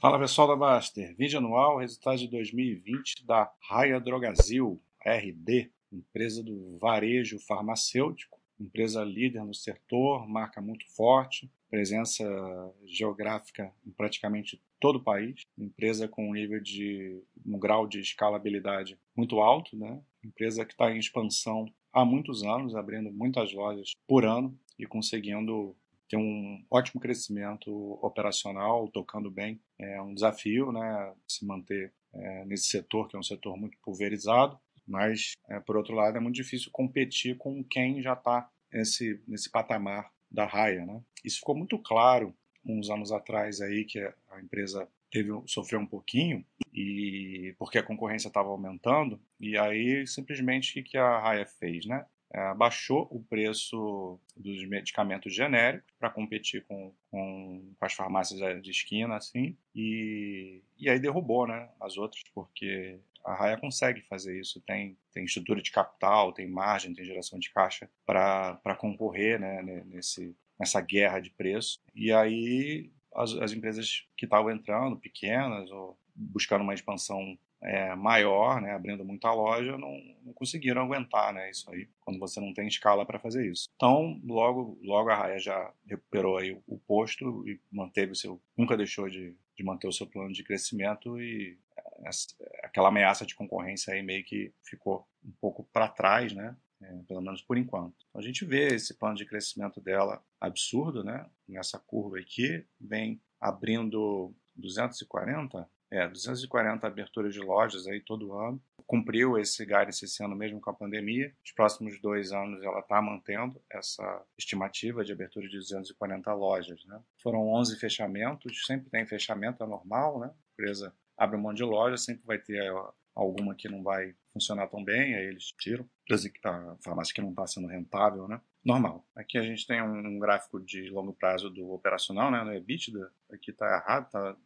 Fala pessoal da Baster, vídeo anual, resultado de 2020 da Raia Drogazil, RD, empresa do varejo farmacêutico, empresa líder no setor, marca muito forte, presença geográfica em praticamente todo o país, empresa com um nível de um grau de escalabilidade muito alto, né? Empresa que está em expansão há muitos anos, abrindo muitas lojas por ano e conseguindo ter um ótimo crescimento operacional, tocando bem. É um desafio, né, se manter é, nesse setor, que é um setor muito pulverizado, mas, é, por outro lado, é muito difícil competir com quem já está nesse, nesse patamar da raia. Né? Isso ficou muito claro uns anos atrás aí que a empresa teve sofreu um pouquinho e porque a concorrência estava aumentando e aí simplesmente o que a Raia fez, né? É, baixou o preço dos medicamentos genéricos para competir com, com, com, as farmácias de esquina, assim, e, e aí derrubou né, as outras, porque a Raia consegue fazer isso, tem, tem estrutura de capital, tem margem, tem geração de caixa para concorrer né, nesse, nessa guerra de preço. E aí as, as empresas que estavam entrando, pequenas, ou buscando uma expansão é, maior, né, abrindo muita loja, não, não, conseguiram aguentar né, isso aí, quando você não tem escala para fazer isso. Então, logo, logo a Raia já recuperou aí o, o posto e manteve o seu, nunca deixou de, de manter o seu plano de crescimento e essa, aquela ameaça de concorrência aí meio que ficou um pouco para trás, né? É, pelo menos por enquanto. Então, a gente vê esse plano de crescimento dela absurdo, né? Nessa curva aqui, vem abrindo 240 é, 240 aberturas de lojas aí todo ano. Cumpriu esse guidance esse ano mesmo com a pandemia. Os próximos dois anos ela está mantendo essa estimativa de abertura de 240 lojas. Né? Foram 11 fechamentos, sempre tem fechamento, é normal, né? A empresa abre um monte de lojas, sempre vai ter alguma que não vai funcionar tão bem, aí eles tiram. A farmácia que não está sendo rentável, né? Normal. Aqui a gente tem um gráfico de longo prazo do operacional, né? No EBITDA. Aqui está errado, está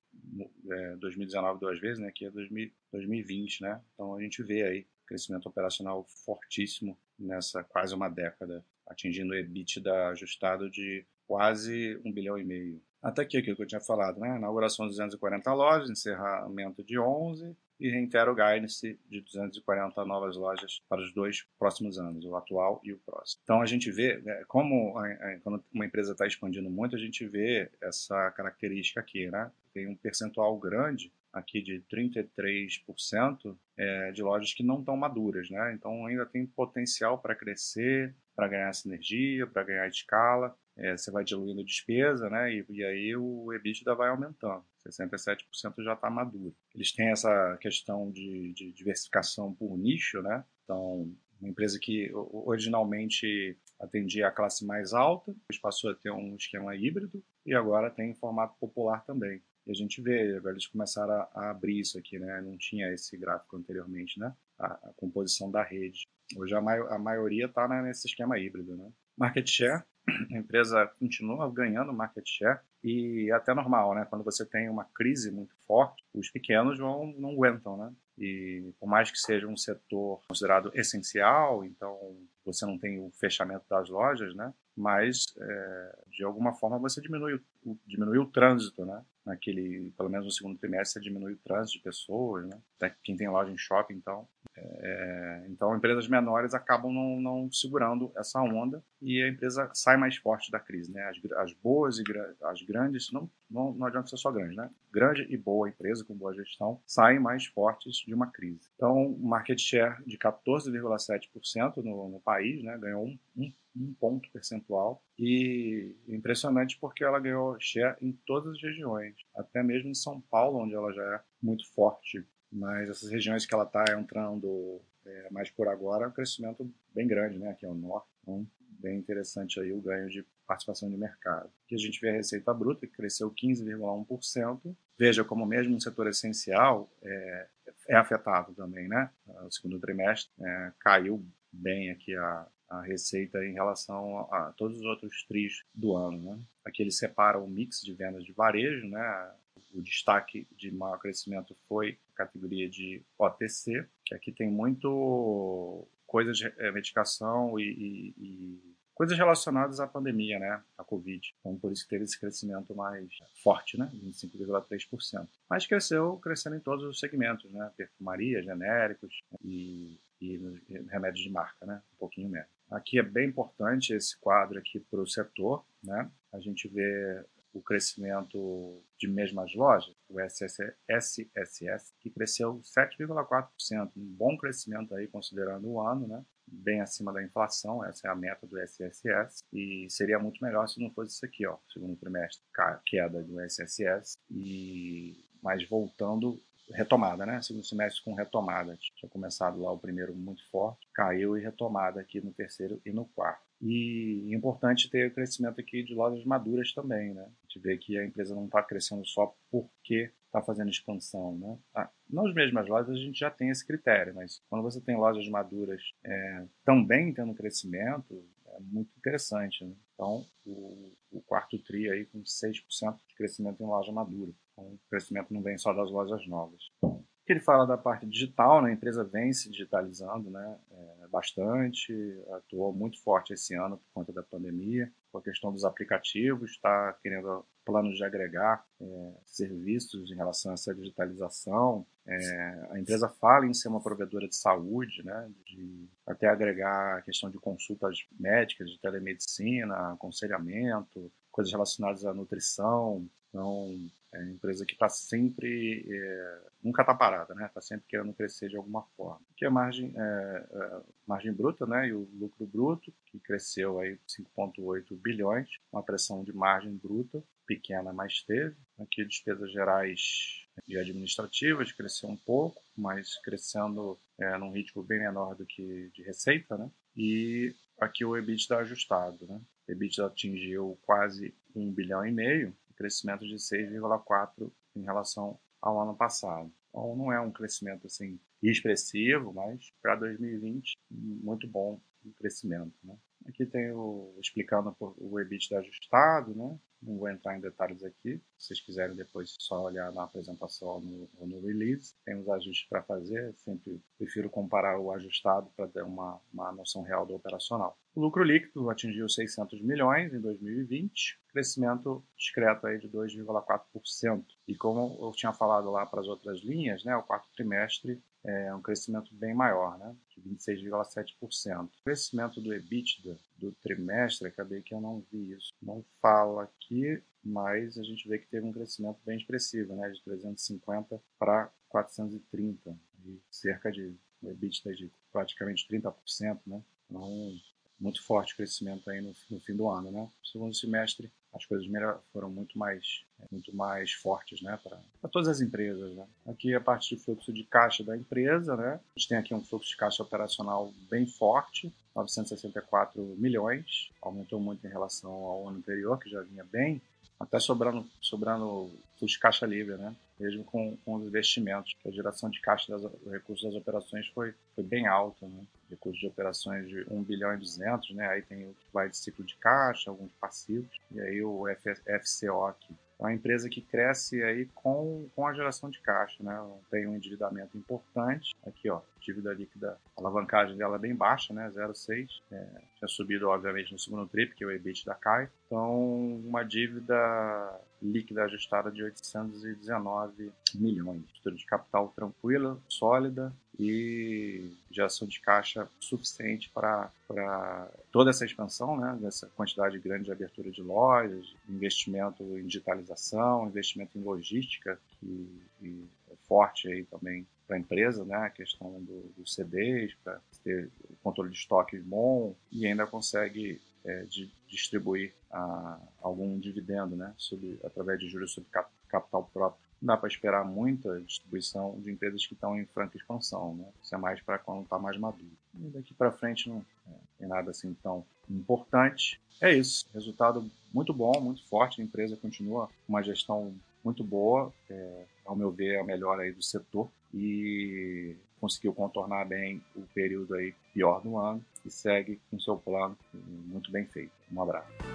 é, 2019 duas vezes, né? Aqui é 2020, né? Então a gente vê aí crescimento operacional fortíssimo nessa quase uma década, atingindo o EBITDA ajustado de quase um bilhão e meio. Até aqui aquilo que eu tinha falado, né? Inauguração de 240 lojas, encerramento de 11 e reitero o guidance de 240 novas lojas para os dois próximos anos, o atual e o próximo. Então a gente vê, né, como quando uma empresa está expandindo muito, a gente vê essa característica aqui, né? Tem um percentual grande aqui de 33% é, de lojas que não estão maduras, né? Então ainda tem potencial para crescer, para ganhar sinergia, para ganhar escala. É, você vai diluindo despesa, né? E, e aí o EBITDA vai aumentando. 67% já está maduro. Eles têm essa questão de, de, diversificação por nicho, né? Então, uma empresa que originalmente atendia a classe mais alta, passou a ter um esquema híbrido e agora tem formato popular também. E a gente vê, agora eles começaram a, a abrir isso aqui, né? Não tinha esse gráfico anteriormente, né? A, a composição da rede. Hoje a, mai a maioria está né, nesse esquema híbrido, né? Market share, a empresa continua ganhando market share e é até normal, né? Quando você tem uma crise muito forte, os pequenos vão, não aguentam, né? E por mais que seja um setor considerado essencial, então você não tem o fechamento das lojas, né? Mas é, de alguma forma você diminui o, diminui o trânsito, né? Naquele, pelo menos no segundo trimestre, você diminui o trânsito de pessoas, né? Até quem tem loja em shopping, então. É, então empresas menores acabam não, não, segurando essa onda e a empresa sai mais forte da crise, né? As, as boas e as grandes, não, não, não adianta ser só grande, né? Grande e boa empresa com boa gestão saem mais fortes de uma crise. Então, market share de 14,7% no, no país, né? Ganhou um, um, um ponto percentual e impressionante porque ela ganhou share em todas as regiões, até mesmo em São Paulo, onde ela já é muito forte. Mas essas regiões que ela está entrando é, mais por agora, é um crescimento bem grande, né? Aqui o norte, então bem interessante aí o ganho de participação de mercado. Aqui a gente vê a receita bruta, que cresceu 15,1%. Veja como mesmo um setor essencial é, é afetado também, né? O segundo trimestre é, caiu bem aqui a, a receita em relação a, a todos os outros tris do ano, né? Aqui ele separa o mix de vendas de varejo, né? O destaque de maior crescimento foi a categoria de OTC, que aqui tem muito coisas de é, medicação e, e, e coisas relacionadas à pandemia, né, à Covid. Então, por isso que teve esse crescimento mais forte, né, 25,3%. Mas cresceu, crescendo em todos os segmentos, né, perfumaria, genéricos e, e remédios de marca, né, um pouquinho menos. Aqui é bem importante esse quadro aqui para o setor, né? A gente vê o crescimento de mesmas lojas, o SSS, que cresceu 7,4%, um bom crescimento aí considerando o ano, né? bem acima da inflação, essa é a meta do SSS, e seria muito melhor se não fosse isso aqui, ó, segundo trimestre, queda do SSS, e mas voltando retomada, né? Segundo semestre com retomada. Tinha começado lá o primeiro muito forte, caiu e retomada aqui no terceiro e no quarto. E importante ter o crescimento aqui de lojas maduras também, né? A gente vê que a empresa não está crescendo só porque está fazendo expansão, né? Ah, nas mesmas lojas a gente já tem esse critério, mas quando você tem lojas maduras é, também tendo crescimento, é muito interessante. Né? Então, o, o, quarto TRI aí com 6% de crescimento em loja madura. Então, o crescimento não vem só das lojas novas. que ele fala da parte digital, né? a empresa vem se digitalizando né? É, bastante, atuou muito forte esse ano por conta da pandemia, com a questão dos aplicativos, está querendo planos de agregar é, serviços em relação a essa digitalização. É, a empresa fala em ser uma provedora de saúde, né, de até agregar a questão de consultas médicas, de telemedicina, aconselhamento, coisas relacionadas à nutrição. Então, é uma empresa que está sempre, é, nunca está parada, né? Está sempre querendo crescer de alguma forma. Que é a margem, é, é, margem bruta, né? E o lucro bruto, que cresceu aí 5,8 bilhões, uma pressão de margem bruta pequena, mas teve. Aqui despesas gerais e administrativas cresceu um pouco, mas crescendo é, num ritmo bem menor do que de receita, né? E aqui o EBITDA ajustado, né? O EBITDA atingiu quase 1 bilhão e meio, crescimento de 6,4 em relação ao ano passado. Então não é um crescimento assim expressivo, mas para 2020 muito bom o crescimento, né? Aqui tem o explicando o EBITDA ajustado, né? Não vou entrar em detalhes aqui. Se vocês quiserem depois só olhar na apresentação no, ou no release. Tem os ajustes para fazer. Sempre prefiro comparar o ajustado para ter uma, uma noção real do operacional. O lucro líquido atingiu 600 milhões em 2020, crescimento discreto aí de 2,4%. E como eu tinha falado lá para as outras linhas, né, o quarto trimestre é um crescimento bem maior, né, 26,7%. O crescimento do EBITDA do trimestre, acabei que eu não vi isso, não fala aqui, mas a gente vê que teve um crescimento bem expressivo, né, de 350 para 430, e cerca de um EBITDA de praticamente 30%, né, então muito forte o crescimento aí no, no fim do ano, né. No segundo semestre as coisas foram muito mais, muito mais fortes né, para todas as empresas. Né? Aqui é a parte de fluxo de caixa da empresa. Né? A gente tem aqui um fluxo de caixa operacional bem forte, 964 milhões, aumentou muito em relação ao ano anterior, que já vinha bem, até sobrando, sobrando fluxo de caixa livre, né? mesmo com, com os investimentos, que a geração de caixa dos recursos das operações foi, foi bem alta. Né? Recursos de operações de 1 bilhão e 200, né? aí tem o que vai de ciclo de caixa, alguns passivos, e aí o FCO aqui. É uma empresa que cresce aí com, com a geração de caixa, né? Tem um endividamento importante. Aqui, ó, dívida líquida, a alavancagem dela é bem baixa, né? 0,6. É, tinha subido, obviamente, no segundo TRI, porque o EBITDA cai. Então, uma dívida líquida ajustada de 819 milhões. Estrutura de capital tranquila, sólida e geração de caixa suficiente para toda essa expansão, né, dessa quantidade grande de abertura de lojas, investimento em digitalização, investimento em logística, que, que é forte aí também para a empresa, né, a questão do, dos CDs, para ter controle de estoque bom e ainda consegue é, de distribuir a, algum dividendo, né, sobre, através de juros sobre capital próprio. Dá para esperar muita distribuição de empresas que estão em franca expansão, né? Isso é mais para quando está mais maduro. E daqui para frente não é, tem nada assim tão importante. É isso. Resultado muito bom, muito forte. A empresa continua com uma gestão muito boa, é, ao meu ver, é a melhor aí do setor e conseguiu contornar bem o período aí pior do ano e segue com seu plano muito bem feito. Um abraço.